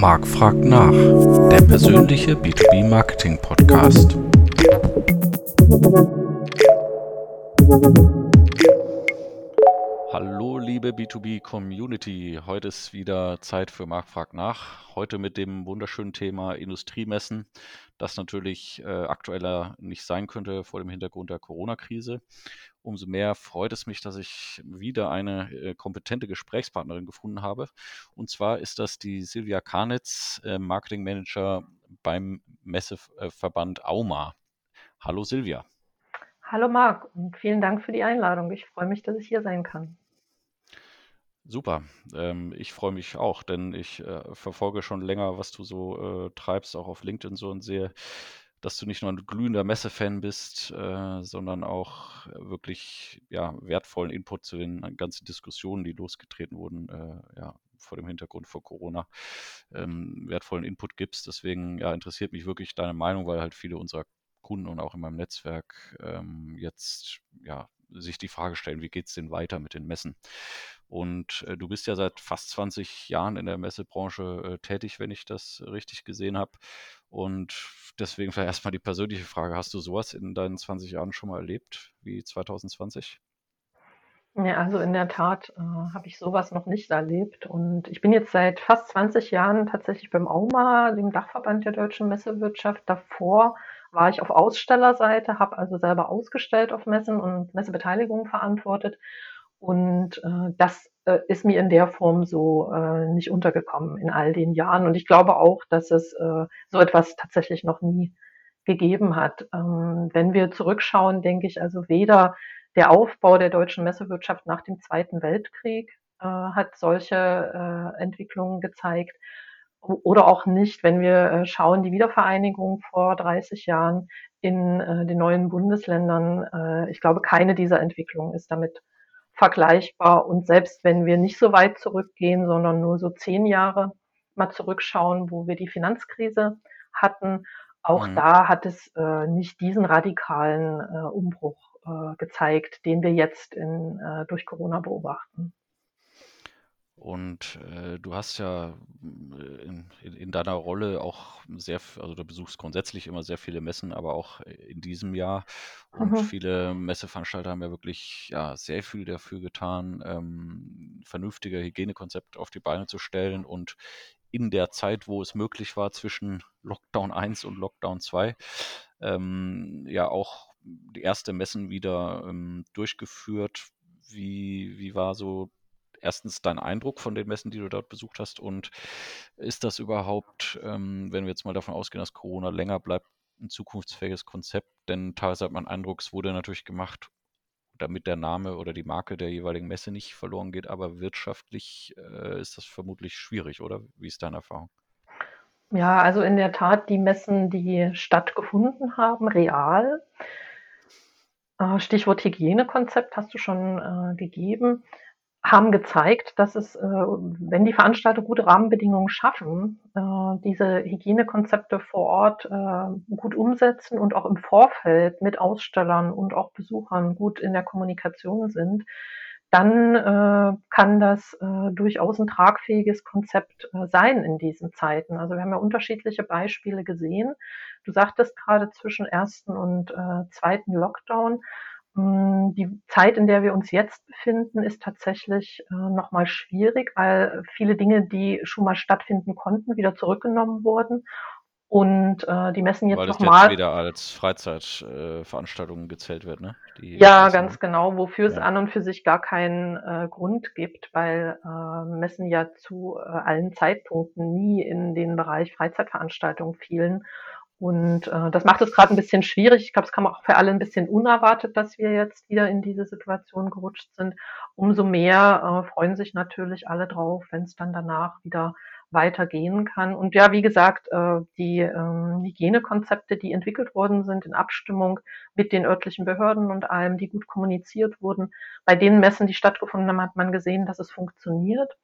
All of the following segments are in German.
Marc fragt nach, der persönliche B2B Marketing Podcast. Hallo liebe B2B Community, heute ist wieder Zeit für Marc fragt nach. Heute mit dem wunderschönen Thema Industriemessen, das natürlich äh, aktueller nicht sein könnte vor dem Hintergrund der Corona-Krise umso mehr freut es mich, dass ich wieder eine äh, kompetente Gesprächspartnerin gefunden habe. Und zwar ist das die Silvia Karnitz, äh, Marketing Manager beim Messeverband AUMA. Hallo Silvia. Hallo Marc und vielen Dank für die Einladung. Ich freue mich, dass ich hier sein kann. Super. Ähm, ich freue mich auch, denn ich äh, verfolge schon länger, was du so äh, treibst, auch auf LinkedIn so und sehe dass du nicht nur ein glühender Messefan bist, äh, sondern auch wirklich ja, wertvollen Input zu den ganzen Diskussionen, die losgetreten wurden, äh, ja, vor dem Hintergrund vor Corona, ähm, wertvollen Input gibst. Deswegen ja, interessiert mich wirklich deine Meinung, weil halt viele unserer Kunden und auch in meinem Netzwerk ähm, jetzt ja, sich die Frage stellen, wie geht es denn weiter mit den Messen? Und äh, du bist ja seit fast 20 Jahren in der Messebranche äh, tätig, wenn ich das richtig gesehen habe. Und deswegen vielleicht erstmal die persönliche Frage, hast du sowas in deinen 20 Jahren schon mal erlebt wie 2020? Ja, also in der Tat äh, habe ich sowas noch nicht erlebt. Und ich bin jetzt seit fast 20 Jahren tatsächlich beim AUMA, dem Dachverband der deutschen Messewirtschaft. Davor war ich auf Ausstellerseite, habe also selber ausgestellt auf Messen und Messebeteiligung verantwortet. Und äh, das äh, ist mir in der Form so äh, nicht untergekommen in all den Jahren. Und ich glaube auch, dass es äh, so etwas tatsächlich noch nie gegeben hat. Ähm, wenn wir zurückschauen, denke ich also weder der Aufbau der deutschen Messewirtschaft nach dem Zweiten Weltkrieg äh, hat solche äh, Entwicklungen gezeigt oder auch nicht, wenn wir äh, schauen, die Wiedervereinigung vor 30 Jahren in äh, den neuen Bundesländern. Äh, ich glaube, keine dieser Entwicklungen ist damit vergleichbar. Und selbst wenn wir nicht so weit zurückgehen, sondern nur so zehn Jahre mal zurückschauen, wo wir die Finanzkrise hatten, auch mhm. da hat es nicht diesen radikalen Umbruch gezeigt, den wir jetzt in, durch Corona beobachten. Und äh, du hast ja äh, in, in, in, deiner Rolle auch sehr, also du besuchst grundsätzlich immer sehr viele Messen, aber auch in diesem Jahr. Und mhm. viele Messeveranstalter haben ja wirklich ja, sehr viel dafür getan, ähm, vernünftige Hygienekonzepte auf die Beine zu stellen und in der Zeit, wo es möglich war, zwischen Lockdown 1 und Lockdown 2, ähm, ja auch die erste Messen wieder ähm, durchgeführt. Wie, wie war so erstens dein Eindruck von den Messen, die du dort besucht hast? Und ist das überhaupt, ähm, wenn wir jetzt mal davon ausgehen, dass Corona länger bleibt, ein zukunftsfähiges Konzept? Denn teilweise hat man Eindruck, es wurde natürlich gemacht, damit der Name oder die Marke der jeweiligen Messe nicht verloren geht, aber wirtschaftlich äh, ist das vermutlich schwierig, oder? Wie ist deine Erfahrung? Ja, also in der Tat, die Messen, die stattgefunden haben, real. Äh, Stichwort Hygienekonzept hast du schon äh, gegeben haben gezeigt, dass es, äh, wenn die Veranstalter gute Rahmenbedingungen schaffen, äh, diese Hygienekonzepte vor Ort äh, gut umsetzen und auch im Vorfeld mit Ausstellern und auch Besuchern gut in der Kommunikation sind, dann kann das durchaus ein tragfähiges Konzept sein in diesen Zeiten. Also wir haben ja unterschiedliche Beispiele gesehen. Du sagtest gerade zwischen ersten und zweiten Lockdown die Zeit, in der wir uns jetzt befinden, ist tatsächlich äh, nochmal schwierig, weil viele Dinge, die schon mal stattfinden konnten, wieder zurückgenommen wurden. Und äh, die Messen jetzt nochmal. Weil jetzt wieder als Freizeitveranstaltungen äh, gezählt wird, ne? Die ja, Messen. ganz genau, wofür ja. es an und für sich gar keinen äh, Grund gibt, weil äh, Messen ja zu äh, allen Zeitpunkten nie in den Bereich Freizeitveranstaltungen fielen und äh, das macht es gerade ein bisschen schwierig. Ich glaube, es kam auch für alle ein bisschen unerwartet, dass wir jetzt wieder in diese Situation gerutscht sind. Umso mehr äh, freuen sich natürlich alle drauf, wenn es dann danach wieder weitergehen kann. Und ja, wie gesagt, äh, die ähm, Hygienekonzepte, die entwickelt worden sind in Abstimmung mit den örtlichen Behörden und allem, die gut kommuniziert wurden, bei den Messen, die stattgefunden haben, hat man gesehen, dass es funktioniert.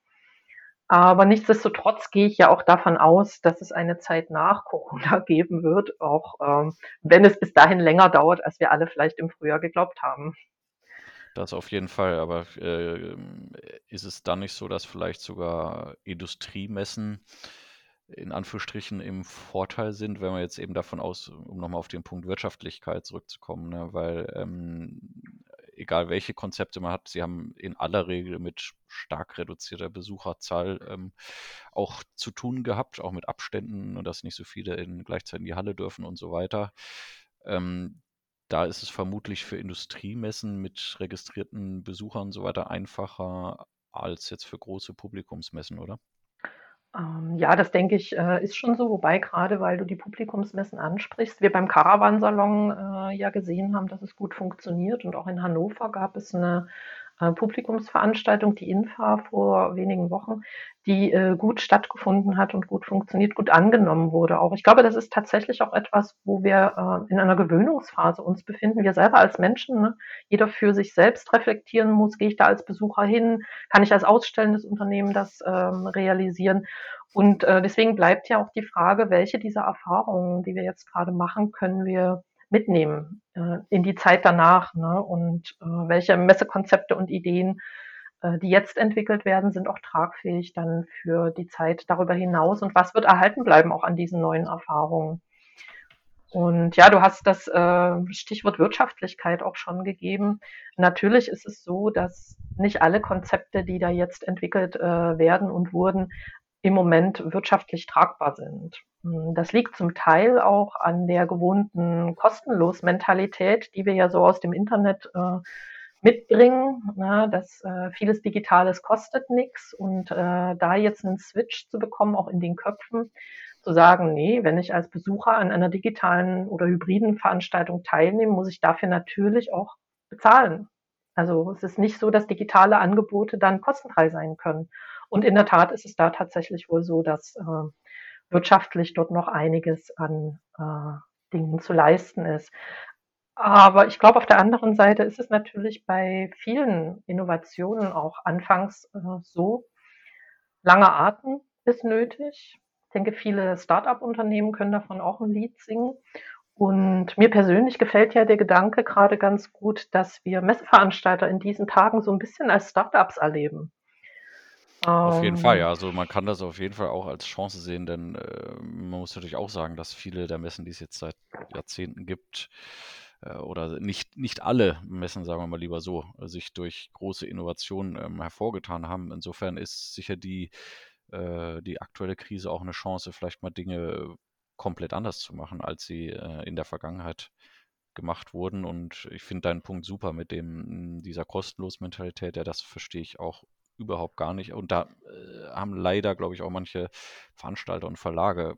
Aber nichtsdestotrotz gehe ich ja auch davon aus, dass es eine Zeit nach Corona geben wird, auch ähm, wenn es bis dahin länger dauert, als wir alle vielleicht im Frühjahr geglaubt haben. Das auf jeden Fall, aber äh, ist es dann nicht so, dass vielleicht sogar Industriemessen in Anführungsstrichen im Vorteil sind, wenn wir jetzt eben davon aus, um nochmal auf den Punkt Wirtschaftlichkeit zurückzukommen, ne? weil ähm, egal welche Konzepte man hat, sie haben in aller Regel mit stark reduzierter Besucherzahl ähm, auch zu tun gehabt, auch mit Abständen und dass nicht so viele in, gleichzeitig in die Halle dürfen und so weiter. Ähm, da ist es vermutlich für Industriemessen mit registrierten Besuchern und so weiter einfacher als jetzt für große Publikumsmessen, oder? Ähm, ja, das denke ich, äh, ist schon so, wobei gerade, weil du die Publikumsmessen ansprichst, wir beim Caravansalon äh, ja gesehen haben, dass es gut funktioniert und auch in Hannover gab es eine äh, Publikumsveranstaltung, die INFA vor wenigen Wochen, die äh, gut stattgefunden hat und gut funktioniert, gut angenommen wurde auch. Ich glaube, das ist tatsächlich auch etwas, wo wir äh, in einer Gewöhnungsphase uns befinden. Wir selber als Menschen, ne? jeder für sich selbst reflektieren muss, gehe ich da als Besucher hin, kann ich als ausstellendes Unternehmen das ähm, realisieren. Und äh, deswegen bleibt ja auch die Frage, welche dieser Erfahrungen, die wir jetzt gerade machen, können wir mitnehmen äh, in die Zeit danach. Ne? Und äh, welche Messekonzepte und Ideen, äh, die jetzt entwickelt werden, sind auch tragfähig dann für die Zeit darüber hinaus. Und was wird erhalten bleiben auch an diesen neuen Erfahrungen? Und ja, du hast das äh, Stichwort Wirtschaftlichkeit auch schon gegeben. Natürlich ist es so, dass nicht alle Konzepte, die da jetzt entwickelt äh, werden und wurden, im Moment wirtschaftlich tragbar sind. Hm, das liegt zum Teil auch an der gewohnten Kostenlos-Mentalität, die wir ja so aus dem Internet äh, mitbringen, ne, dass äh, vieles Digitales kostet nichts und äh, da jetzt einen Switch zu bekommen, auch in den Köpfen, zu sagen, nee, wenn ich als Besucher an einer digitalen oder hybriden Veranstaltung teilnehme, muss ich dafür natürlich auch bezahlen. Also es ist nicht so, dass digitale Angebote dann kostenfrei sein können. Und in der Tat ist es da tatsächlich wohl so, dass äh, wirtschaftlich dort noch einiges an äh, Dingen zu leisten ist. Aber ich glaube, auf der anderen Seite ist es natürlich bei vielen Innovationen auch anfangs äh, so, lange Atem ist nötig. Ich denke, viele Start-up-Unternehmen können davon auch ein Lied singen. Und mir persönlich gefällt ja der Gedanke gerade ganz gut, dass wir Messeveranstalter in diesen Tagen so ein bisschen als Startups erleben. Auf jeden Fall, Ähm, ja. Also man kann das auf jeden Fall auch als Chance sehen, denn äh, man muss natürlich auch sagen, dass viele der Messen, die es jetzt seit Jahrzehnten gibt, äh, oder nicht, nicht alle Messen, sagen wir mal lieber so, sich durch große Innovationen ähm, hervorgetan haben. Insofern ist sicher die, äh, die aktuelle Krise auch eine Chance, vielleicht mal Dinge komplett anders zu machen, als sie äh, in der Vergangenheit gemacht wurden. Und ich finde deinen Punkt super mit dem, dieser Kostenlos-Mentalität, ja, das verstehe ich auch überhaupt gar nicht. Und da äh, haben leider, glaube ich, auch manche Veranstalter und Verlage,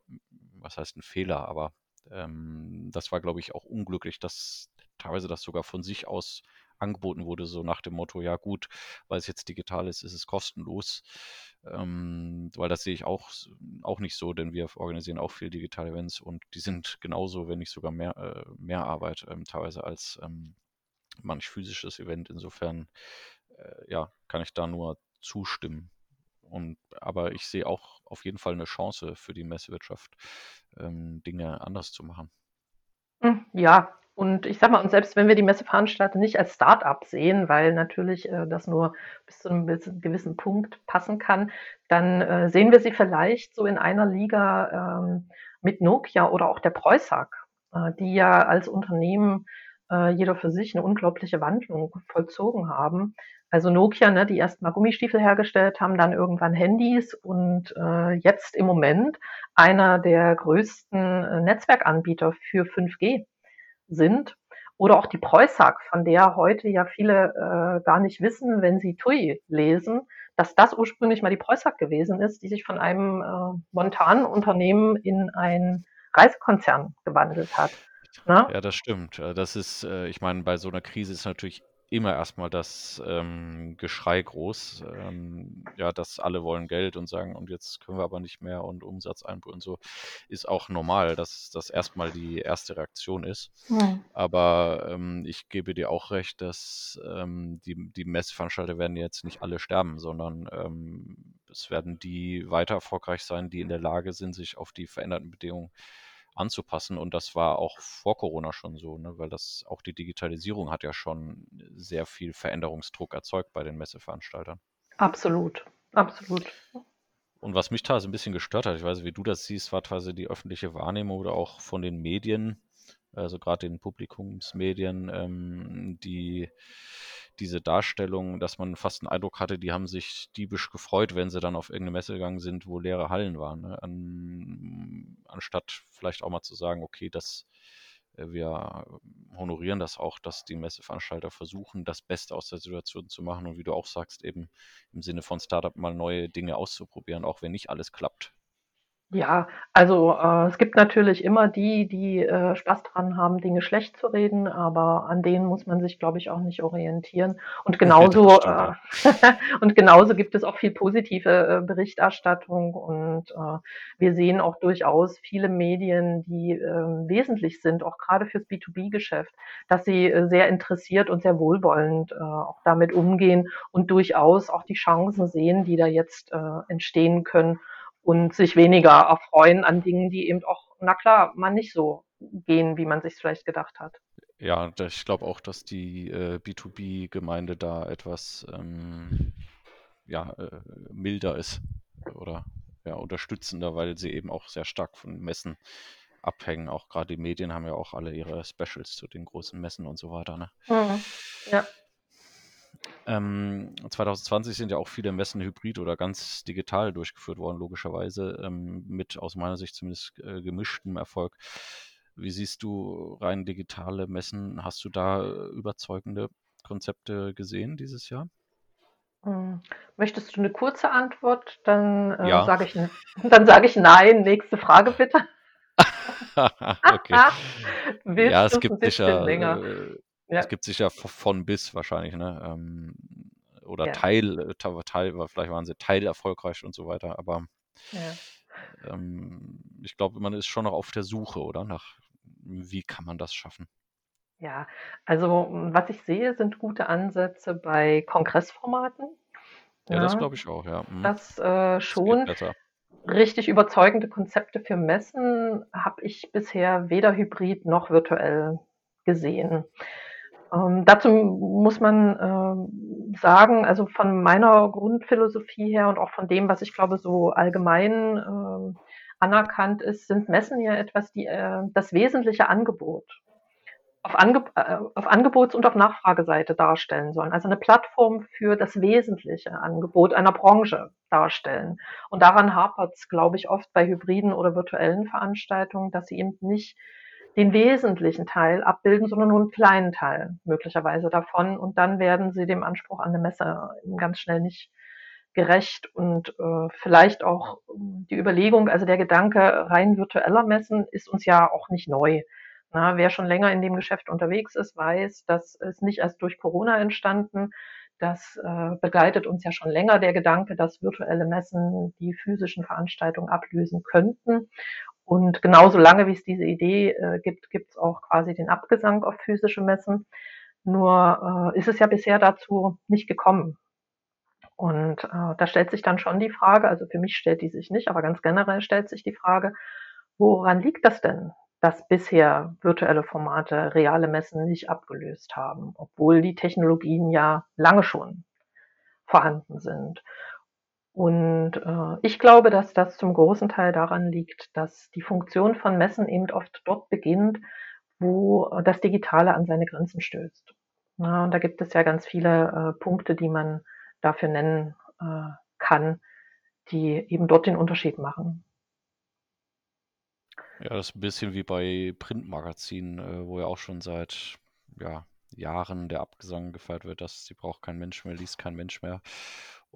was heißt ein Fehler, aber ähm, das war, glaube ich, auch unglücklich, dass teilweise das sogar von sich aus angeboten wurde, so nach dem Motto, ja gut, weil es jetzt digital ist, ist es kostenlos. Ähm, weil das sehe ich auch, auch nicht so, denn wir organisieren auch viel digitale Events und die sind genauso, wenn nicht sogar mehr, äh, mehr Arbeit ähm, teilweise als ähm, manch physisches Event. Insofern, äh, ja, kann ich da nur zustimmen. Und, aber ich sehe auch auf jeden Fall eine Chance für die Messewirtschaft, ähm, Dinge anders zu machen. hm, ja, und ich sage mal, und selbst wenn wir die Messeveranstalter nicht als Start-up sehen, weil natürlich äh, das nur bis zu einem gewissen Punkt passen kann, dann äh, sehen wir sie vielleicht so in einer Liga ähm, mit Nokia oder auch der Preußag, äh, die ja als Unternehmen äh, jeder für sich eine unglaubliche Wandlung vollzogen haben. Also Nokia, ne, die erst mal Gummistiefel hergestellt haben, dann irgendwann Handys und äh, jetzt im Moment einer der größten äh, Netzwerkanbieter für 5G sind. Oder auch die Preußag, von der heute ja viele äh, gar nicht wissen, wenn sie TUI lesen, dass das ursprünglich mal die Preußag gewesen ist, die sich von einem äh, Montanunternehmen in ein Reisekonzern gewandelt hat. Ne? Ja, das stimmt. Äh, Das ist, äh, ich meine, bei so einer Krise ist natürlich immer erstmal das ähm, Geschrei groß, ähm, ja, dass alle wollen Geld und sagen, und jetzt können wir aber nicht mehr und Umsatzeinbußen und so, ist auch normal, dass das erstmal die erste Reaktion ist. Hm. Aber ähm, ich gebe dir auch recht, dass ähm, die, die Messveranstalter werden jetzt nicht alle sterben, sondern ähm, es werden die weiter erfolgreich sein, die in der Lage sind, sich auf die veränderten Bedingungen anzupassen. Und das war auch vor Corona schon so, ne? weil das auch die Digitalisierung hat ja schon sehr viel Veränderungsdruck erzeugt bei den Messeveranstaltern. Absolut, absolut. Und was mich da so ein bisschen gestört hat, ich weiß nicht, wie du das siehst, war teilweise die öffentliche Wahrnehmung oder auch von den Medien, also gerade den Publikumsmedien, ähm, die diese Darstellung, dass man fast einen Eindruck hatte, die haben sich diebisch gefreut, wenn sie dann auf irgendeine Messe gegangen sind, wo leere Hallen waren. Ne? An, anstatt vielleicht auch mal zu sagen, okay, das äh, wir honorieren das auch, dass die Messeveranstalter versuchen, das Beste aus der Situation zu machen und wie du auch sagst, eben im Sinne von Startup mal neue Dinge auszuprobieren, auch wenn nicht alles klappt. Ja, also, äh, es gibt natürlich immer die, die, äh, Spaß dran haben, Dinge schlecht zu reden, aber an denen muss man sich, glaube ich, auch nicht orientieren. Und genauso, stimmt, äh, ja. und genauso gibt es auch viel positive, äh, Berichterstattung und, äh, wir sehen auch durchaus viele Medien, die, ähm, wesentlich sind, auch gerade fürs B2B-Geschäft, dass sie, äh, sehr interessiert und sehr wohlwollend, äh, auch damit umgehen und durchaus auch die Chancen sehen, die da jetzt, äh, entstehen können und sich weniger erfreuen an Dingen, die eben auch, na klar, mal nicht so gehen, wie man sich vielleicht gedacht hat. Ja, ich glaube auch, dass die äh, B2B-Gemeinde da etwas ähm, ja, äh, milder ist oder ja, unterstützender, weil sie eben auch sehr stark von Messen abhängen. Auch gerade die Medien haben ja auch alle ihre Specials zu den großen Messen und so weiter. Ne? Mhm. Ja. Ähm, 2020 sind ja auch viele Messen hybrid oder ganz digital durchgeführt worden, logischerweise, ähm, mit aus meiner Sicht zumindest äh, gemischtem Erfolg. Wie siehst du rein digitale Messen? Hast du da äh, überzeugende Konzepte gesehen dieses Jahr? Mhm. Möchtest du eine kurze Antwort? Dann äh, Ja, sage ich, dann sage ich nein. Nächste Frage bitte. okay. Ja, Willst es gibt sicher, länger? Ja, es gibt sicher von bis wahrscheinlich, ne? Ähm, oder ja, Teil, äh, Teil, Teil, vielleicht waren sie teilerfolgreich und so weiter, aber ja. ähm, ich glaube, man ist schon noch auf der Suche, oder? Nach wie kann man das schaffen? Ja, also m, was ich sehe, sind gute Ansätze bei Kongressformaten. Ja, das Ja, glaube ich auch, ja. Mhm. das äh, Das schon. besser. Richtig überzeugende Konzepte für Messen habe ich bisher weder hybrid noch virtuell gesehen. Ähm, dazu muss man ähm, sagen, also von meiner Grundphilosophie her und auch von dem, was ich glaube, so allgemein ähm, anerkannt ist, sind Messen ja etwas, die äh, das wesentliche Angebot auf, Ange äh, auf Angebots- und auf Nachfrageseite darstellen sollen. Also eine Plattform für das wesentliche Angebot einer Branche darstellen. Und daran hapert es, glaube ich, oft bei hybriden oder virtuellen Veranstaltungen, dass sie eben nicht den wesentlichen Teil abbilden, sondern nur einen kleinen Teil möglicherweise davon. Und dann werden sie dem Anspruch an eine Messe ganz schnell nicht gerecht und äh, vielleicht auch die Überlegung, also der Gedanke rein virtueller Messen ist uns ja auch nicht neu. Na, wer schon länger in dem Geschäft unterwegs ist, weiß, das ist nicht erst durch Corona entstanden. Das äh, begleitet uns ja schon länger der Gedanke, dass virtuelle Messen die physischen Veranstaltungen ablösen könnten. Und genauso lange, wie es diese Idee äh, gibt, gibt es auch quasi den Abgesang auf physische Messen. Nur äh, ist es ja bisher dazu nicht gekommen. Und äh, da stellt sich dann schon die Frage, also für mich stellt die sich nicht, aber ganz generell stellt sich die Frage, woran liegt das denn, dass bisher virtuelle Formate reale Messen nicht abgelöst haben, obwohl die Technologien ja lange schon vorhanden sind? Und äh, ich glaube, dass das zum großen Teil daran liegt, dass die Funktion von Messen eben oft dort beginnt, wo äh, das Digitale an seine Grenzen stößt. Ja, und da gibt es ja ganz viele äh, Punkte, die man dafür nennen äh, kann, die eben dort den Unterschied machen. Ja, das ist ein bisschen wie bei Printmagazinen, äh, wo ja auch schon seit ja, Jahren der Abgesang gefeiert wird, dass die braucht kein Mensch mehr, liest kein Mensch mehr.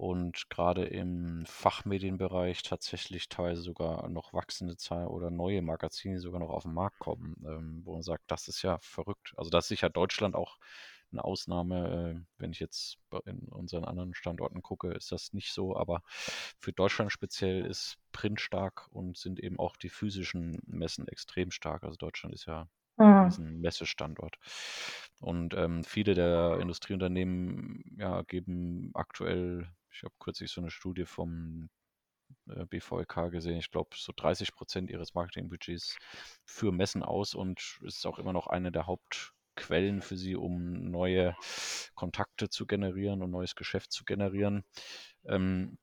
Und gerade im Fachmedienbereich tatsächlich teilweise sogar noch wachsende Zahlen oder neue Magazine, sogar noch auf den Markt kommen, ähm, wo man sagt, das ist ja verrückt. Also da ist sicher Deutschland auch eine Ausnahme. Äh, wenn ich jetzt in unseren anderen Standorten gucke, ist das nicht so. Aber für Deutschland speziell ist Print stark und sind eben auch die physischen Messen extrem stark. Also Deutschland ist ja ein Mhm. riesen Messestandort. Und ähm, viele der Industrieunternehmen ja, geben aktuell, ich habe kürzlich so eine Studie vom äh, BVLK gesehen, ich glaube, so 30 Prozent ihres Marketingbudgets für Messen aus und ist auch immer noch eine der Hauptquellen für sie, um neue Kontakte zu generieren und neues Geschäft zu generieren. Ähm,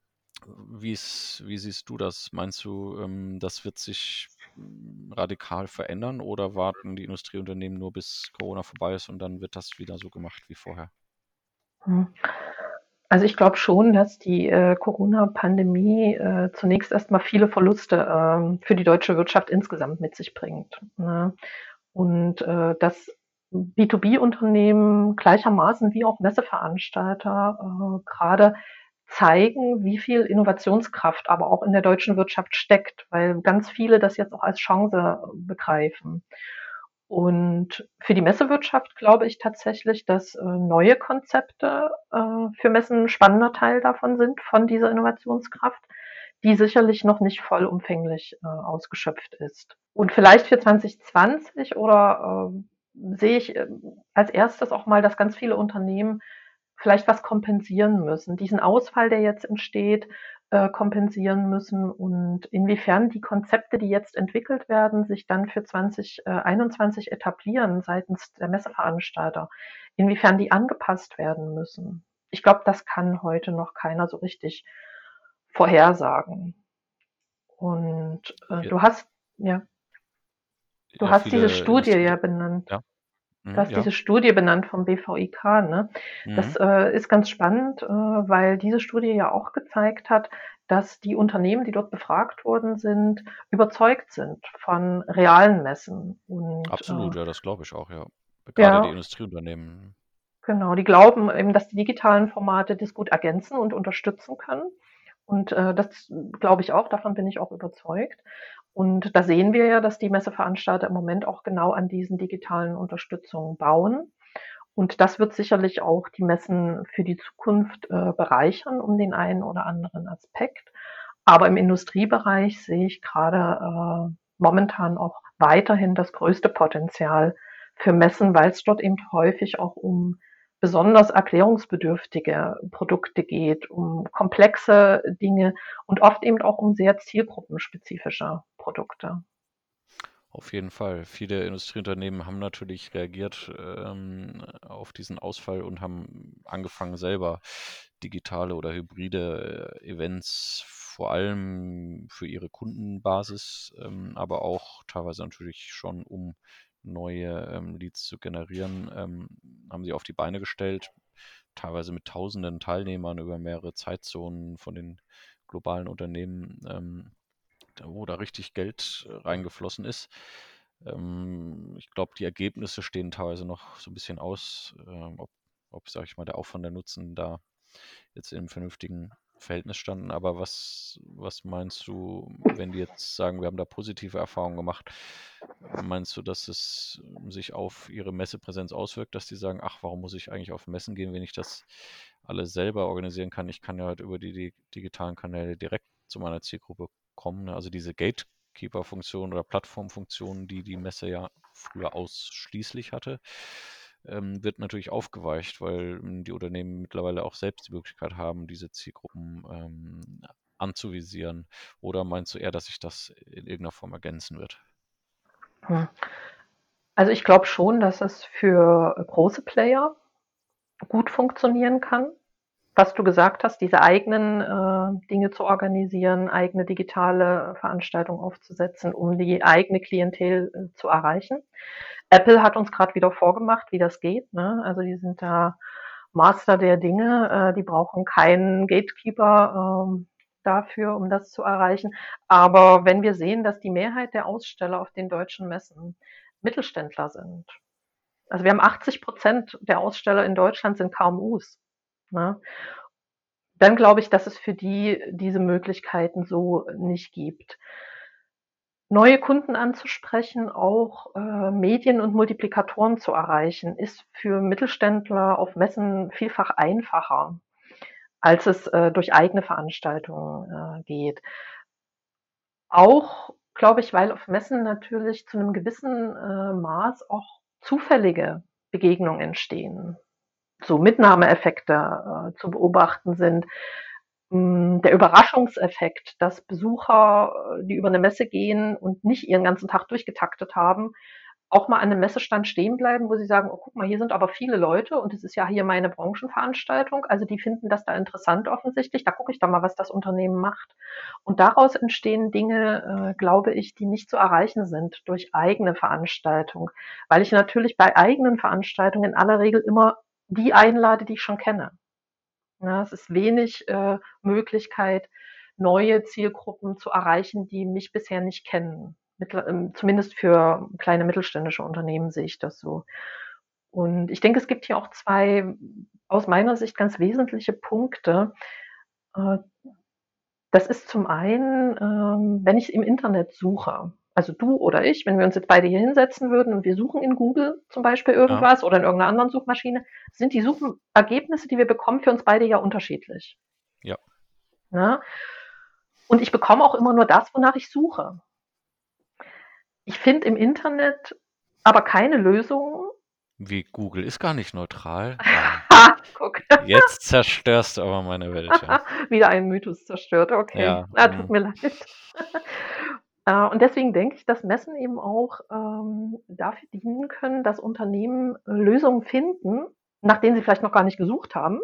Wie's wie siehst du das? Meinst du, ähm, das wird sich, hm, radikal verändern oder warten die Industrieunternehmen nur, bis Corona vorbei ist und dann wird das wieder so gemacht wie vorher? Mhm. Also, ich glaube schon, dass die, äh, Corona-Pandemie, äh, zunächst erst mal viele Verluste, ähm, für die deutsche Wirtschaft insgesamt mit sich bringt, ne? Und, äh, dass B2B-Unternehmen gleichermaßen wie auch Messeveranstalter, äh, grade zeigen, wie viel Innovationskraft aber auch in der deutschen Wirtschaft steckt, weil ganz viele das jetzt auch als Chance begreifen. Und für die Messewirtschaft glaube ich tatsächlich, dass, äh, neue Konzepte, äh, für Messen 'n spannender Teil davon sind, von dieser Innovationskraft, die sicherlich noch nicht vollumfänglich, äh, ausgeschöpft ist. Und vielleicht für 2020 oder, sehe ich, als Erstes auch mal, dass ganz viele Unternehmen vielleicht was kompensieren müssen. Diesen Ausfall, der jetzt entsteht, äh, kompensieren müssen und inwiefern die Konzepte, die jetzt entwickelt werden, sich dann für 2021 etablieren seitens der Messeveranstalter, inwiefern die angepasst werden müssen. Ich glaube, das kann heute noch keiner so richtig vorhersagen. Und, äh, Ja. du hast ja. Du Ja, hast diese Studie ja benannt. ja. Du Mhm, hast ja. diese Studie benannt vom BVIK, ne? Das, Mhm. äh, ist ganz spannend, äh, weil diese Studie ja auch gezeigt hat, dass die Unternehmen, die dort befragt worden sind, überzeugt sind von realen Messen und, Absolut, äh ja, das glaube ich auch, ja. Grade die Ja. Industrieunternehmen. Genau, die glauben eben, dass die digitalen Formate das gut ergänzen und unterstützen können. Und, äh, das glaube ich auch, davon bin ich auch überzeugt. Und da sehen wir ja, dass die Messeveranstalter im Moment auch genau an diesen digitalen Unterstützungen bauen. Und das wird sicherlich auch die Messen für die Zukunft, äh, bereichern um den einen oder anderen Aspekt. Aber im Industriebereich sehe ich grade, äh, momentan auch weiterhin das größte Potenzial für Messen, weil's dort eben häufig auch um besonders erklärungsbedürftige Produkte geht, um komplexe Dinge und oft eben auch um sehr zielgruppenspezifische Produkte. Auf jeden Fall. Viele Industrieunternehmen haben natürlich reagiert, ähm, auf diesen Ausfall und haben angefangen, selber digitale oder hybride, äh, Events vor allem für ihre Kundenbasis, ähm, aber auch teilweise natürlich schon, um neue, ähm, Leads zu generieren, ähm, haben sie auf die Beine gestellt, teilweise mit Tausenden Teilnehmern über mehrere Zeitzonen von den globalen Unternehmen, ähm, wo da richtig Geld reingeflossen ist. Ähm, ich glaube, die Ergebnisse stehen teilweise noch so 'n bisschen aus, ähm, ob ob, sage ich mal, der Aufwand, der Nutzen da jetzt im vernünftigen Verhältnis standen. Aber was was meinst du, wenn die jetzt sagen, wir haben da positive Erfahrungen gemacht, meinst du, dass es sich auf ihre Messepräsenz auswirkt, dass die sagen: „Ach, warum muss ich eigentlich auf Messen gehen, wenn ich das alles selber organisieren kann? Ich kann ja halt über die di digitalen Kanäle direkt zu meiner Zielgruppe kommen“, ne? Also, diese Gatekeeper-Funktion oder Plattformfunktion, die die Messe ja früher ausschließlich hatte, ähm, wird natürlich aufgeweicht, weil, hm, die Unternehmen mittlerweile auch selbst die Möglichkeit haben, diese Zielgruppen, ähm, anzuvisieren. Oder meinst du eher, dass sich das in irgend 'ner Form ergänzen wird? Hm. Also, ich glaube schon, dass es für große Player gut funktionieren kann, was du gesagt hast, diese eigenen, äh, Dinge zu organisieren, eigene digitale Veranstaltungen aufzusetzen, um die eigene Klientel, äh, zu erreichen. Apple hat uns grad wieder vorgemacht, wie das geht, ne? Also, die sind da Master der Dinge. Äh, die brauchen keinen Gatekeeper, ähm, dafür, um das zu erreichen. Aber wenn wir sehen, dass die Mehrheit der Aussteller auf den deutschen Messen Mittelständler sind also, wir haben 80 % der Aussteller in Deutschland sind KMUs, ne? Dann glaube ich, dass es für die diese Möglichkeiten so nicht gibt. Neue Kunden anzusprechen, auch, äh, Medien und Multiplikatoren zu erreichen, ist für Mittelständler auf Messen vielfach einfacher, als es, äh, durch eigene Veranstaltungen, äh, geht. Auch, glaube ich, weil auf Messen natürlich zu 'nem gewissen, äh, Maß auch zufällige Begegnungen entstehen, so Mitnahmeeffekte, äh, zu beobachten sind. Hm, der Überraschungseffekt, dass Besucher, äh, die über 'ne Messe gehen und nicht ihren ganzen Tag durchgetaktet haben, auch mal an einem Messestand stehen bleiben, wo sie sagen, oh, guck mal, hier sind aber viele Leute und es ist ja hier meine Branchenveranstaltung. Also die finden das da interessant offensichtlich. Da gucke ich da mal, was das Unternehmen macht. Und daraus entstehen Dinge, äh, glaube ich, die nicht zu erreichen sind durch eigene Veranstaltung. Weil ich natürlich bei eigenen Veranstaltungen in aller Regel immer die einlade, die ich schon kenne. Ja, es ist wenig äh, Möglichkeit, neue Zielgruppen zu erreichen, die mich bisher nicht kennen. Ähm, zumindest für kleine mittelständische Unternehmen sehe ich das so. Und ich denke, es gibt hier auch zwei aus meiner Sicht ganz wesentliche Punkte. Äh, das ist zum einen, ähm, wenn ich im Internet suche, also du oder ich, wenn wir uns jetzt beide hier hinsetzen würden und wir suchen in Google zum Beispiel irgendwas ja. oder in irgendeiner anderen Suchmaschine, sind die Suchergebnisse, die wir bekommen, für uns beide ja unterschiedlich. Ja. ja? Und ich bekomme auch immer nur das, wonach ich suche. Ich finde im Internet aber keine Lösung. Wie Google ist gar nicht neutral. Guck. Jetzt zerstörst du aber meine Welt. Ja. Wieder ein Mythos zerstört, okay. Ja. Ah, tut mhm. mir leid. Äh, und deswegen denke ich, dass Messen eben auch ähm, dafür dienen können, dass Unternehmen Lösungen finden, nach denen sie vielleicht noch gar nicht gesucht haben.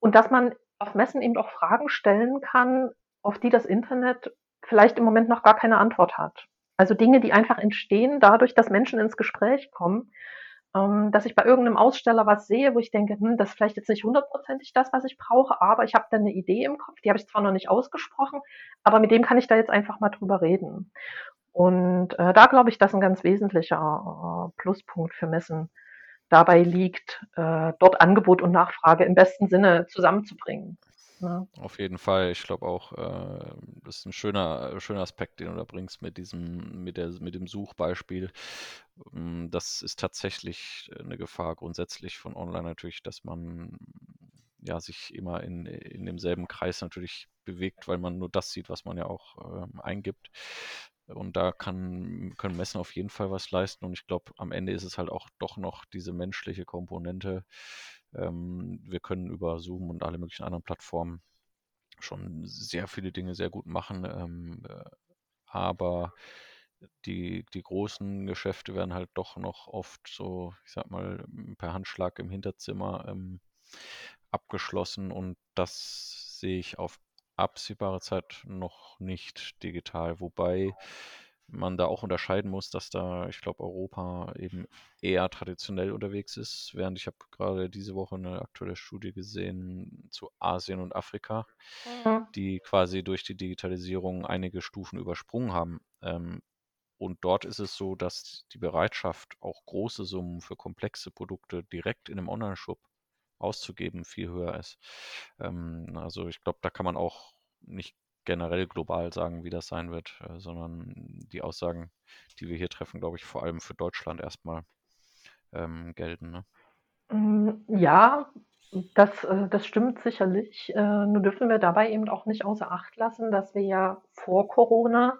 Und dass man auf Messen eben auch Fragen stellen kann, auf die das Internet vielleicht im Moment noch gar keine Antwort hat. Also Dinge, die einfach entstehen dadurch, dass Menschen ins Gespräch kommen, ähm, dass ich bei irgendeinem Aussteller was sehe, wo ich denke, hm, das ist vielleicht jetzt nicht hundertprozentig das, was ich brauche, aber ich habe da eine Idee im Kopf, die habe ich zwar noch nicht ausgesprochen, aber mit dem kann ich da jetzt einfach mal drüber reden. Und äh, da glaube ich, dass ein ganz wesentlicher äh, Pluspunkt für Messen dabei liegt, äh, dort Angebot und Nachfrage im besten Sinne zusammenzubringen. Ja. Auf jeden Fall. Ich glaube auch, äh, das ist ein schöner, schöner Aspekt, den du da bringst mit diesem, mit der, mit dem Suchbeispiel. Ähm, das ist tatsächlich eine Gefahr grundsätzlich von online natürlich, dass man ja sich immer in, in demselben Kreis natürlich bewegt, weil man nur das sieht, was man ja auch ähm, eingibt. Und da kann, können Messen auf jeden Fall was leisten. Und ich glaube, am Ende ist es halt auch doch noch diese menschliche Komponente, ähm, wir können über Zoom und alle möglichen anderen Plattformen schon sehr viele Dinge sehr gut machen, ähm, äh, aber die, die großen Geschäfte werden halt doch noch oft so, ich sag mal, per Handschlag im Hinterzimmer ähm, abgeschlossen und das sehe ich auf absehbare Zeit noch nicht digital, wobei man da auch unterscheiden muss, dass da, ich glaube, Europa eben eher traditionell unterwegs ist, während ich habe gerade diese Woche eine aktuelle Studie gesehen zu Asien und Afrika, mhm. die quasi durch die Digitalisierung einige Stufen übersprungen haben. Ähm, und dort ist es so, dass die Bereitschaft, auch große Summen für komplexe Produkte direkt in einem Online-Shop auszugeben, viel höher ist. Ähm, also ich glaube, da kann man auch nicht generell global sagen, wie das sein wird, äh, sondern die Aussagen, die wir hier treffen, glaube ich, vor allem für Deutschland erstmal ähm, gelten. Ne? Mm, ja, das, äh, das stimmt sicherlich. Äh, nur dürfen wir dabei eben auch nicht außer Acht lassen, dass wir ja vor Corona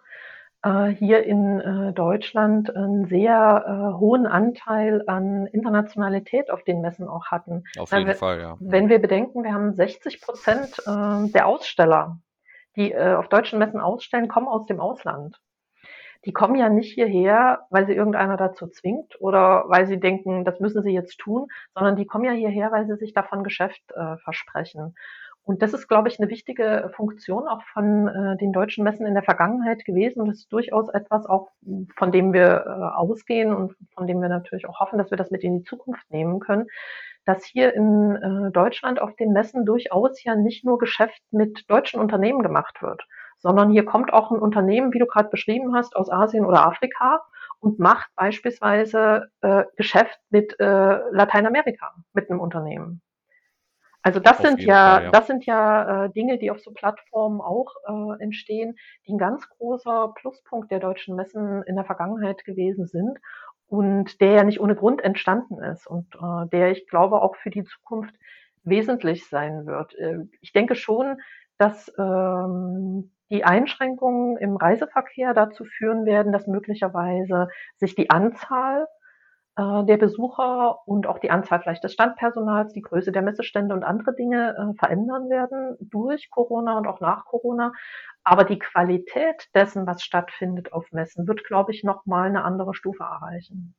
äh, hier in äh, Deutschland einen sehr hohen Anteil an Internationalität auf den Messen auch hatten. Auf jeden wenn, Fall, ja. Wenn wir bedenken, wir haben 60 Prozent der Aussteller die äh, auf deutschen Messen ausstellen, kommen aus dem Ausland. Die kommen ja nicht hierher, weil sie irgendeiner dazu zwingt oder weil sie denken, das müssen sie jetzt tun, sondern die kommen ja hierher, weil sie sich davon Geschäft äh, versprechen. Und das ist, glaube ich, eine wichtige Funktion auch von äh, den deutschen Messen in der Vergangenheit gewesen. Und das ist durchaus etwas auch, von dem wir äh, ausgehen und von dem wir natürlich auch hoffen, dass wir das mit in die Zukunft nehmen können, dass hier in äh, Deutschland auf den Messen durchaus ja nicht nur Geschäft mit deutschen Unternehmen gemacht wird, sondern hier kommt auch ein Unternehmen, wie du gerade beschrieben hast, aus Asien oder Afrika und macht beispielsweise äh, Geschäft mit äh, Lateinamerika mit einem Unternehmen. Also das auf sind ja, Fall, ja, das sind ja äh, Dinge, die auf so Plattformen auch äh, entstehen, die ein ganz großer Pluspunkt der deutschen Messen in der Vergangenheit gewesen sind und der ja nicht ohne Grund entstanden ist und äh, der, ich glaube, auch für die Zukunft wesentlich sein wird. Äh, ich denke schon, dass ähm, die Einschränkungen im Reiseverkehr dazu führen werden, dass möglicherweise sich die Anzahl äh, der Besucher und auch die Anzahl vielleicht des Standpersonals, die Größe der Messestände und andere Dinge äh, verändern werden durch Corona und auch nach Corona. Aber die Qualität dessen, was stattfindet auf Messen, wird, glaube ich, noch mal eine andere Stufe erreichen.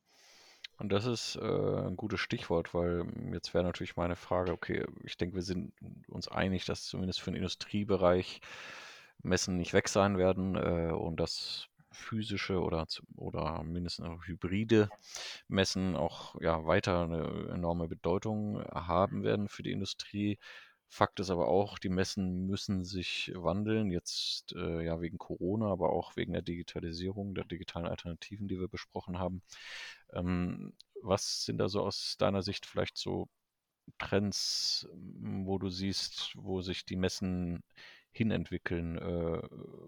Und das ist äh, ein gutes Stichwort, weil jetzt wäre natürlich meine Frage, okay, ich denke, wir sind uns einig, dass zumindest für den Industriebereich Messen nicht weg sein werden äh, und dass physische oder, oder mindestens hybride Messen auch ja, weiter eine enorme Bedeutung haben werden für die Industrie. Fakt ist aber auch, die Messen müssen sich wandeln, jetzt äh, ja wegen Corona, aber auch wegen der Digitalisierung, der digitalen Alternativen, die wir besprochen haben. Ähm, was sind da so aus deiner Sicht vielleicht so Trends, wo du siehst, wo sich die Messen hinentwickeln äh,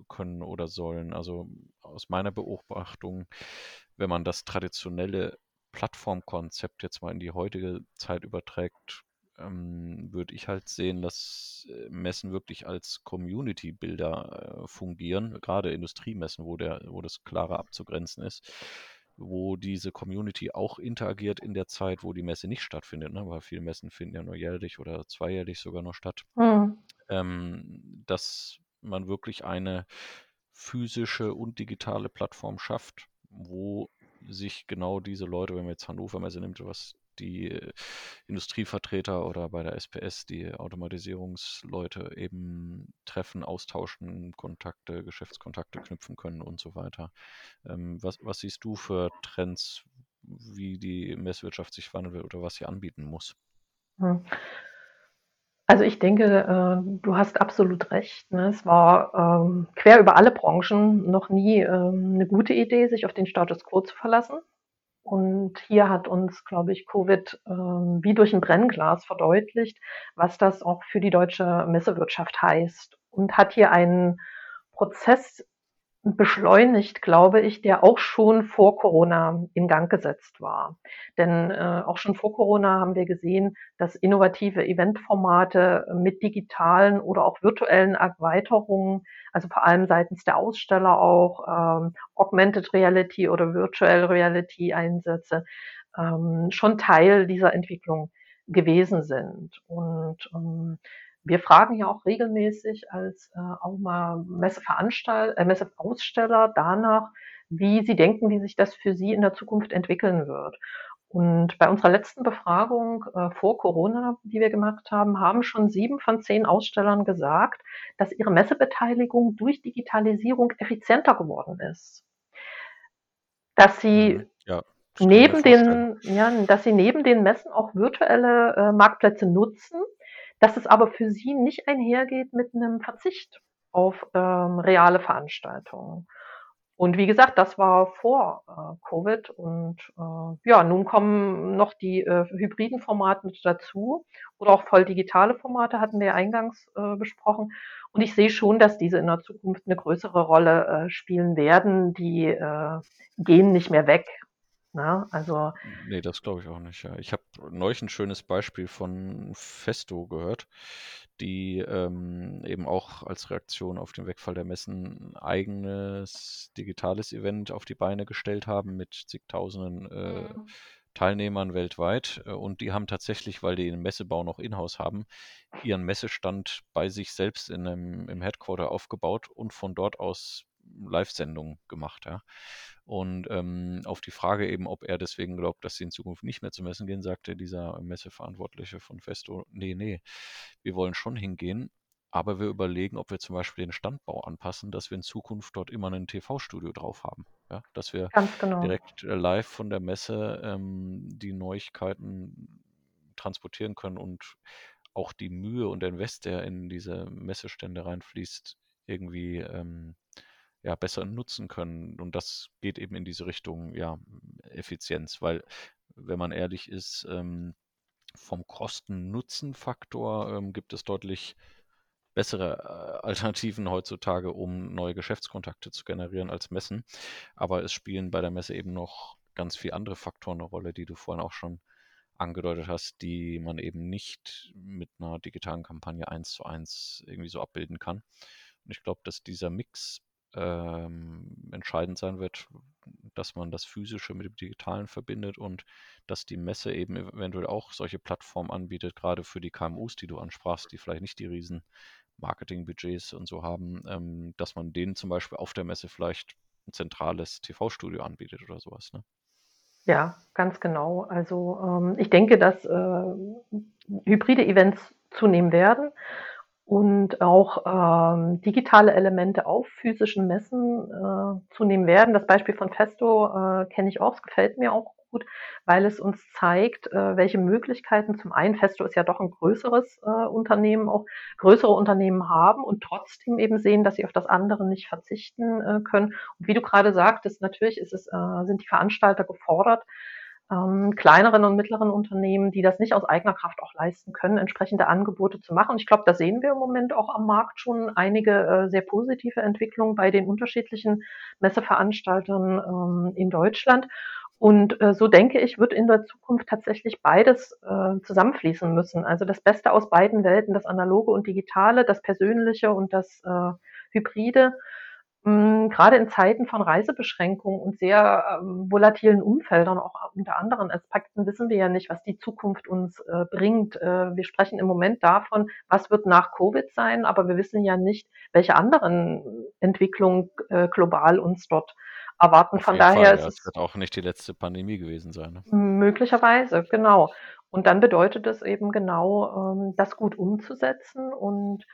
können oder sollen. Also aus meiner Beobachtung, wenn man das traditionelle Plattformkonzept jetzt mal in die heutige Zeit überträgt, ähm, würde ich halt sehen, dass äh, Messen wirklich als Community-Builder äh, fungieren, gerade Industriemessen, wo, der, wo das klarer abzugrenzen ist wo diese Community auch interagiert in der Zeit, wo die Messe nicht stattfindet, ne? weil viele Messen finden ja nur jährlich oder zweijährlich sogar noch statt, mhm. ähm, dass man wirklich eine physische und digitale Plattform schafft, wo sich genau diese Leute, wenn man jetzt Hannover Messe nimmt, was die äh, Industrievertreter oder bei der SPS die Automatisierungsleute eben treffen, austauschen, Kontakte, Geschäftskontakte knüpfen können und so weiter. Ähm, was, was siehst du für Trends, wie die Messwirtschaft sich wandeln will oder was sie anbieten muss? Hm. Also ich denke, äh, du hast absolut recht. Ne? Es war ähm, quer über alle Branchen noch nie ähm, eine gute Idee, sich auf den Status quo zu verlassen. Und hier hat uns, glaube ich, Covid ähm, wie durch ein Brennglas verdeutlicht, was das auch für die deutsche Messewirtschaft heißt. Und hat hier einen Prozess beschleunigt, glaube ich, der auch schon vor Corona in Gang gesetzt war. Denn äh, auch schon vor Corona haben wir gesehen, dass innovative Eventformate mit digitalen oder auch virtuellen Erweiterungen, also vor allem seitens der Aussteller auch ähm, Augmented Reality oder Virtual Reality Einsätze, ähm, schon Teil dieser Entwicklung gewesen sind. Und ähm, wir fragen ja auch regelmäßig als äh, auch mal Messeveranstalter, äh, Messeaussteller danach, wie sie denken, wie sich das für sie in der Zukunft entwickeln wird. Und bei unserer letzten Befragung äh, vor Corona, die wir gemacht haben, haben schon sieben von zehn Ausstellern gesagt, dass ihre Messebeteiligung durch Digitalisierung effizienter geworden ist. Dass sie mhm. ja, neben den, ja, dass sie neben den Messen auch virtuelle äh, Marktplätze nutzen, dass es aber für sie nicht einhergeht mit einem Verzicht auf ähm, reale Veranstaltungen. Und wie gesagt, das war vor äh, Covid und äh, ja, nun kommen noch die äh, hybriden Formate dazu oder auch voll digitale Formate hatten wir eingangs äh, besprochen. Und ich sehe schon, dass diese in der Zukunft eine größere Rolle äh, spielen werden. Die äh, gehen nicht mehr weg. Ne? Also, Nee, das glaube ich auch nicht, ja. Ich habe neulich ein schönes Beispiel von Festo gehört, die ähm, eben auch als Reaktion auf den Wegfall der Messen ein eigenes digitales Event auf die Beine gestellt haben mit zigtausenden äh, mhm. Teilnehmern weltweit. Äh, und die haben tatsächlich, weil die den Messebau noch in-house haben, ihren Messestand bei sich selbst in einem, im Headquarter aufgebaut und von dort aus Live-Sendungen gemacht, ja. Und ähm, auf die Frage eben, ob er deswegen glaubt, dass sie in Zukunft nicht mehr zu Messen gehen, sagte dieser Messeverantwortliche von Festo, nee, nee, wir wollen schon hingehen, aber wir überlegen, ob wir zum Beispiel den Standbau anpassen, dass wir in Zukunft dort immer ein TV-Studio drauf haben. Ja, dass wir genau. direkt äh, live von der Messe ähm, die Neuigkeiten transportieren können und auch die Mühe und der Invest, der in diese Messestände reinfließt, irgendwie ähm, ja, besser nutzen können. Und das geht eben in diese Richtung, ja, Effizienz, weil, wenn man ehrlich ist, ähm, vom Kosten-Nutzen-Faktor ähm, gibt es deutlich bessere äh, Alternativen heutzutage, um neue Geschäftskontakte zu generieren als Messen. Aber es spielen bei der Messe eben noch ganz viele andere Faktoren eine Rolle, die du vorhin auch schon angedeutet hast, die man eben nicht mit einer digitalen Kampagne eins zu eins irgendwie so abbilden kann. Und ich glaube, dass dieser Mix ähm, entscheidend sein wird, dass man das Physische mit dem Digitalen verbindet und dass die Messe eben eventuell auch solche Plattformen anbietet, gerade für die KMUs, die du ansprachst, die vielleicht nicht die riesen Marketingbudgets und so haben, ähm, dass man denen zum Beispiel auf der Messe vielleicht ein zentrales TV-Studio anbietet oder sowas. Ne? Ja, ganz genau. Also ähm, ich denke, dass äh, hybride Events zunehmen werden und auch ähm, digitale Elemente auf physischen Messen äh, zunehmen werden. Das Beispiel von Festo äh, kenne ich auch, es gefällt mir auch gut, weil es uns zeigt, äh, welche Möglichkeiten zum einen, Festo ist ja doch ein größeres äh, Unternehmen, auch größere Unternehmen haben und trotzdem eben sehen, dass sie auf das andere nicht verzichten äh, können. Und wie du gerade sagtest, natürlich ist es, äh, sind die Veranstalter gefordert, ähm, kleineren und mittleren Unternehmen, die das nicht aus eigener Kraft auch leisten können, entsprechende Angebote zu machen. Ich glaube, da sehen wir im Moment auch am Markt schon einige äh, sehr positive Entwicklungen bei den unterschiedlichen Messeveranstaltern ähm, in Deutschland. Und äh, so denke ich, wird in der Zukunft tatsächlich beides äh, zusammenfließen müssen. Also das Beste aus beiden Welten, das Analoge und Digitale, das Persönliche und das äh, Hybride gerade in Zeiten von Reisebeschränkungen und sehr ähm, volatilen Umfeldern, auch unter anderen Aspekten, wissen wir ja nicht, was die Zukunft uns äh, bringt. Äh, wir sprechen im Moment davon, was wird nach Covid sein, aber wir wissen ja nicht, welche anderen Entwicklungen äh, global uns dort erwarten. Von daher Fall, ist ja. es Es wird auch nicht die letzte Pandemie gewesen sein. Ne? möglicherweise, genau. Und dann bedeutet es eben genau, ähm, das gut umzusetzen und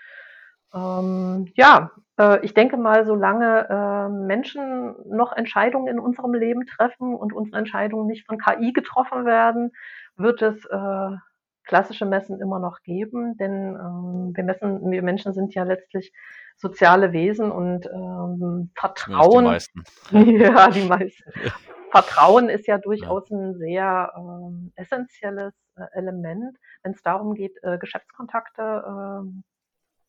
ähm, ja, äh, ich denke mal, solange äh, Menschen noch Entscheidungen in unserem Leben treffen und unsere Entscheidungen nicht von KI getroffen werden, wird es äh, klassische Messen immer noch geben, denn ähm, wir, messen, wir Menschen sind ja letztlich soziale Wesen und ähm, Vertrauen. Die meisten. ja, die meisten. Vertrauen ist ja durchaus ja. ein sehr ähm, essentielles äh, Element, wenn es darum geht, äh, Geschäftskontakte ähm,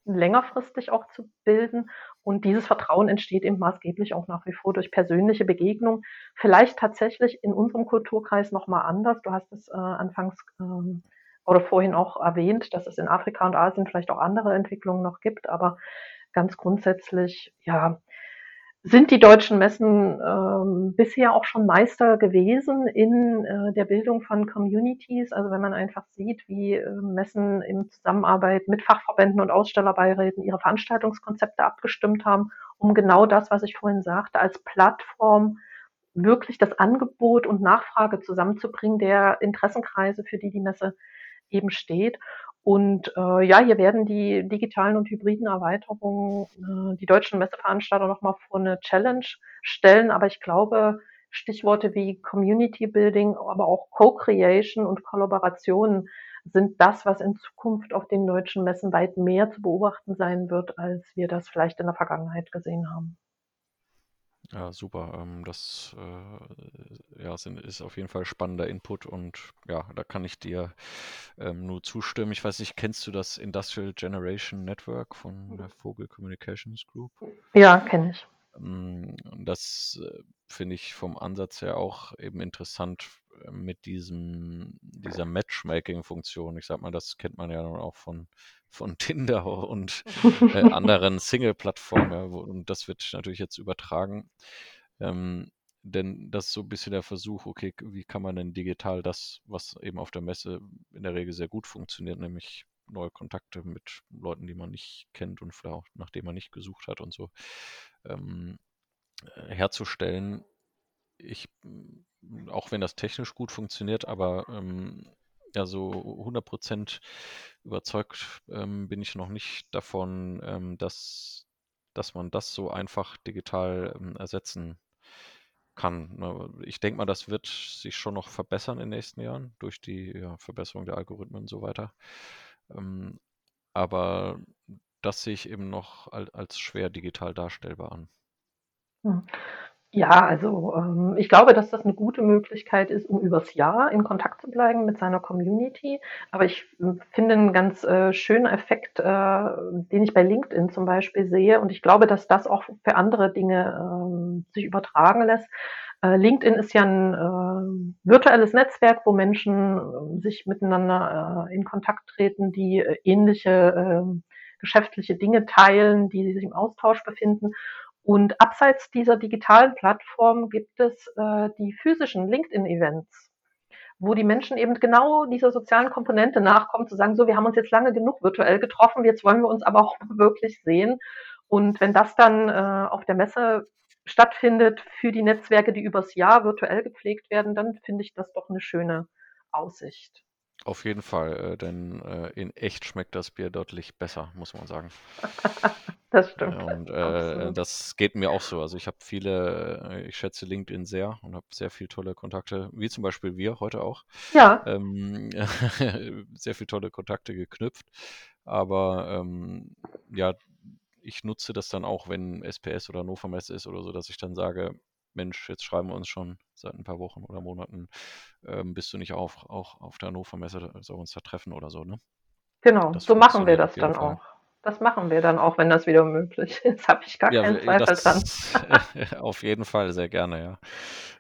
längerfristig auch zu bilden. Und dieses Vertrauen entsteht eben maßgeblich auch nach wie vor durch persönliche Begegnung. Vielleicht tatsächlich in unserem Kulturkreis nochmal anders. Du hast es äh, anfangs ähm, oder vorhin auch erwähnt, dass es in Afrika und Asien vielleicht auch andere Entwicklungen noch gibt. Aber ganz grundsätzlich, ja, sind die deutschen Messen ähm, bisher auch schon Meister gewesen in äh, der Bildung von Communities. Also wenn man einfach sieht, wie äh, Messen in Zusammenarbeit mit Fachverbänden und Ausstellerbeiräten ihre Veranstaltungskonzepte abgestimmt haben, um genau das, was ich vorhin sagte, als Plattform wirklich das Angebot und Nachfrage zusammenzubringen der Interessenkreise, für die die Messe eben steht. Und äh, ja, hier werden die digitalen und hybriden Erweiterungen äh, die deutschen Messeveranstalter nochmal vor eine Challenge stellen. Aber ich glaube, Stichworte wie Community Building, aber auch Co-Creation und Kollaboration sind das, was in Zukunft auf den deutschen Messen weit mehr zu beobachten sein wird, als wir das vielleicht in der Vergangenheit gesehen haben. Ja, super. Ähm, das äh, ja, sind, ist auf jeden Fall spannender Input und ja, da kann ich dir ähm, nur zustimmen. Ich weiß nicht, kennst du das Industrial Generation Network von der Vogel Communications Group? Ja, kenne ich. Ähm, das äh, finde ich vom Ansatz her auch eben interessant mit diesem, dieser Matchmaking-Funktion. Ich sag mal, das kennt man ja auch von von Tinder und äh, anderen Single-Plattformen. Ja, und das wird natürlich jetzt übertragen. Ähm, denn das ist so ein bisschen der Versuch, okay, wie kann man denn digital das, was eben auf der Messe in der Regel sehr gut funktioniert, nämlich neue Kontakte mit Leuten, die man nicht kennt und vielleicht auch nach denen man nicht gesucht hat und so, ähm, äh, herzustellen. Ich, auch wenn das technisch gut funktioniert, aber ähm, ja, so 100% überzeugt ähm, bin ich noch nicht davon, ähm, dass, dass man das so einfach digital ähm, ersetzen kann. Ne? Ich denke mal, das wird sich schon noch verbessern in den nächsten Jahren durch die ja, Verbesserung der Algorithmen und so weiter. Ähm, aber das sehe ich eben noch als, als schwer digital darstellbar an. Hm. Ja, also ähm, ich glaube, dass das eine gute Möglichkeit ist, um übers Jahr in Kontakt zu bleiben mit seiner Community. Aber ich hm, finde einen ganz äh, schönen Effekt, äh, den ich bei LinkedIn zum Beispiel sehe. Und ich glaube, dass das auch für andere Dinge ähm, sich übertragen lässt. Äh, LinkedIn ist ja ein äh, virtuelles Netzwerk, wo Menschen äh, sich miteinander äh, in Kontakt treten, die äh, ähnliche äh, geschäftliche Dinge teilen, die sich im Austausch befinden. Und abseits dieser digitalen Plattform gibt es äh, die physischen LinkedIn-Events, wo die Menschen eben genau dieser sozialen Komponente nachkommen, zu sagen, so, wir haben uns jetzt lange genug virtuell getroffen, jetzt wollen wir uns aber auch wirklich sehen. Und wenn das dann äh, auf der Messe stattfindet für die Netzwerke, die übers Jahr virtuell gepflegt werden, dann finde ich das doch eine schöne Aussicht. Auf jeden Fall, äh, denn äh, in echt schmeckt das Bier deutlich besser, muss man sagen. Das stimmt. Und äh, das geht mir auch so. Also ich habe viele, äh, ich schätze LinkedIn sehr und habe sehr viele tolle Kontakte, wie zum Beispiel wir heute auch. Ja. Ähm, sehr viele tolle Kontakte geknüpft. Aber ähm, ja, ich nutze das dann auch, wenn SPS oder Hannover Messe ist oder so, dass ich dann sage, Mensch, jetzt schreiben wir uns schon seit ein paar Wochen oder Monaten, ähm, bist du nicht auch, auch auf der Hannover Messe, wir uns da treffen oder so, ne? Genau, das so machen wir das dann Fall. auch. Das machen wir dann auch, wenn das wieder möglich ist. Habe ich gar ja, keinen Zweifel das, dran. auf jeden Fall, sehr gerne, ja.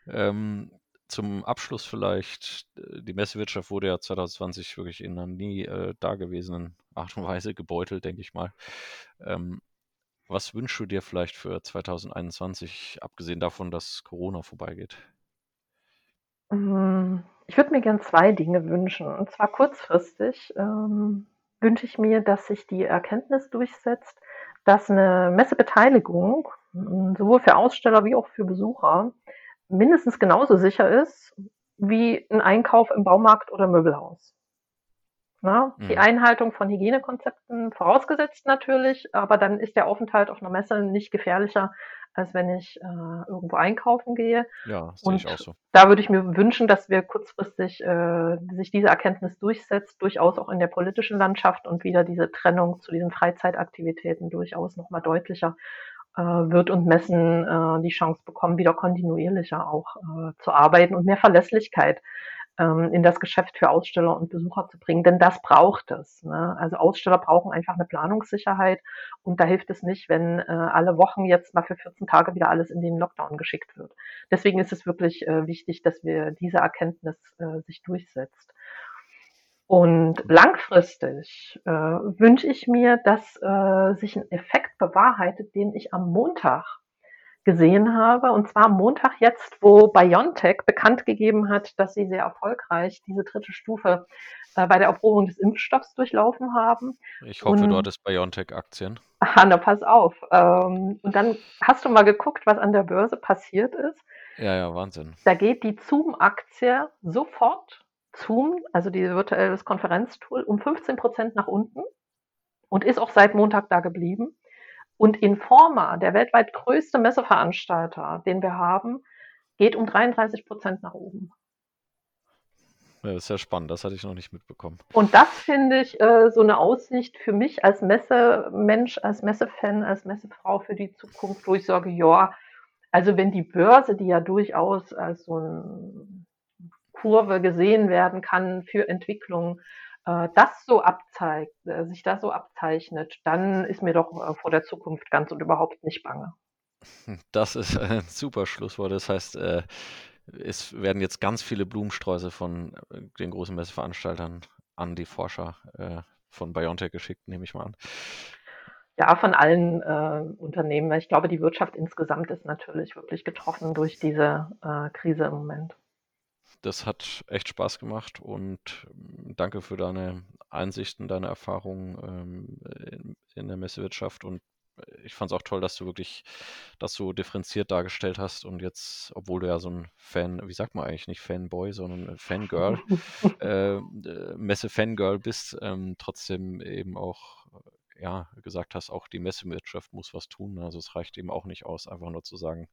Ähm, zum Abschluss vielleicht, äh, die Messewirtschaft wurde ja 2020 wirklich in einer nie äh, dagewesenen Art und Weise gebeutelt, denke ich mal. Ähm, was wünschst du dir vielleicht für 2021, abgesehen davon, dass Corona vorbeigeht? Hm, ich würde mir gern zwei Dinge wünschen. Und zwar kurzfristig ähm, wünsche ich mir, dass sich die Erkenntnis durchsetzt, dass eine Messebeteiligung hm, sowohl für Aussteller wie auch für Besucher mindestens genauso sicher ist wie ein Einkauf im Baumarkt oder Möbelhaus. Ne? Mhm. Die Einhaltung von Hygienekonzepten vorausgesetzt natürlich, aber dann ist der Aufenthalt auf einer Messe nicht gefährlicher, als wenn ich äh, irgendwo einkaufen gehe. Ja, sehe ich auch so. Da würde ich mir wünschen, dass wir kurzfristig äh, sich diese Erkenntnis durchsetzt, durchaus auch in der politischen Landschaft und wieder diese Trennung zu diesen Freizeitaktivitäten durchaus nochmal deutlicher äh, wird und Messen äh, die Chance bekommen, wieder kontinuierlicher auch äh, zu arbeiten und mehr Verlässlichkeit ähm, in das Geschäft für Aussteller und Besucher zu bringen. Denn das braucht es. Ne? Also Aussteller brauchen einfach eine Planungssicherheit und da hilft es nicht, wenn äh, alle Wochen jetzt mal für 14 Tage wieder alles in den Lockdown geschickt wird. Deswegen ist es wirklich äh, wichtig, dass wir diese Erkenntnis äh, sich durchsetzt. Und langfristig äh, wünsche ich mir, dass äh, sich ein Effekt bewahrheitet, den ich am Montag gesehen habe. Und zwar am Montag jetzt, wo BioNTech bekannt gegeben hat, dass sie sehr erfolgreich diese dritte Stufe äh, bei der Erprobung des Impfstoffs durchlaufen haben. Ich hoffe, und, du hattest BioNTech-Aktien. Aha, na pass auf. Ähm, und dann hast du mal geguckt, was an der Börse passiert ist. Ja, ja, Wahnsinn. Da geht die Zoom-Aktie sofort, Zoom, also dieses virtuelles Konferenztool, um 15 Prozent nach unten und ist auch seit Montag da geblieben. Und Informa, der weltweit größte Messeveranstalter, den wir haben, geht um 33 Prozent nach oben. Ja, das ist ja spannend, das hatte ich noch nicht mitbekommen. Und das finde ich äh, so eine Aussicht für mich als Messemensch, als Messefan, als Messefrau für die Zukunft, wo ich sage, ja, also wenn die Börse, die ja durchaus als so eine Kurve gesehen werden kann für Entwicklung, äh, das so abzeigt, äh, sich das so abzeichnet, dann ist mir doch äh, vor der Zukunft ganz und überhaupt nicht bange. Das ist ein super Schlusswort. Das heißt, es werden jetzt ganz viele Blumensträuße von den großen Messeveranstaltern an die Forscher von BioNTech geschickt, nehme ich mal an. Ja, von allen äh, Unternehmen. Ich glaube, die Wirtschaft insgesamt ist natürlich wirklich getroffen durch diese äh, Krise im Moment. Das hat echt Spaß gemacht und ähm, danke für deine Einsichten, deine Erfahrungen ähm, in, in, der Messewirtschaft und äh, ich fand es auch toll, dass du wirklich das so differenziert dargestellt hast und jetzt, obwohl du ja so ein Fan, wie sagt man eigentlich nicht Fanboy, sondern Fangirl, äh, äh, Messe-Fangirl bist, ähm, trotzdem eben auch ja, gesagt hast, auch die Messewirtschaft muss was tun. Also es reicht eben auch nicht aus, einfach nur zu sagen,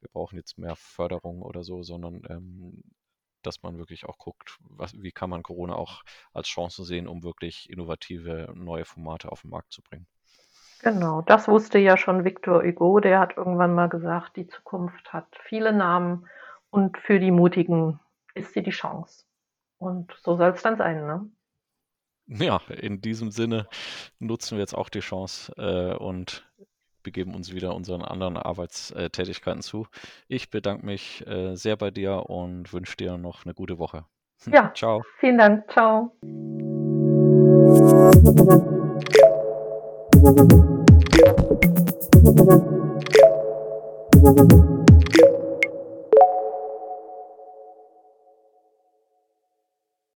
wir brauchen jetzt mehr Förderung oder so, sondern ähm, dass man wirklich auch guckt, was, wie kann man Corona auch als Chance sehen, um wirklich innovative neue Formate auf den Markt zu bringen. Genau, das wusste ja schon Victor Hugo, der hat irgendwann mal gesagt, die Zukunft hat viele Namen und für die Mutigen ist sie die Chance. Und so soll es dann sein, ne? Ja, in diesem Sinne nutzen wir jetzt auch die Chance äh, und begeben uns wieder unseren anderen Arbeitstätigkeiten zu. Ich bedanke mich äh, sehr bei dir und wünsche dir noch eine gute Woche. Ja, ciao. Vielen Dank. Ciao.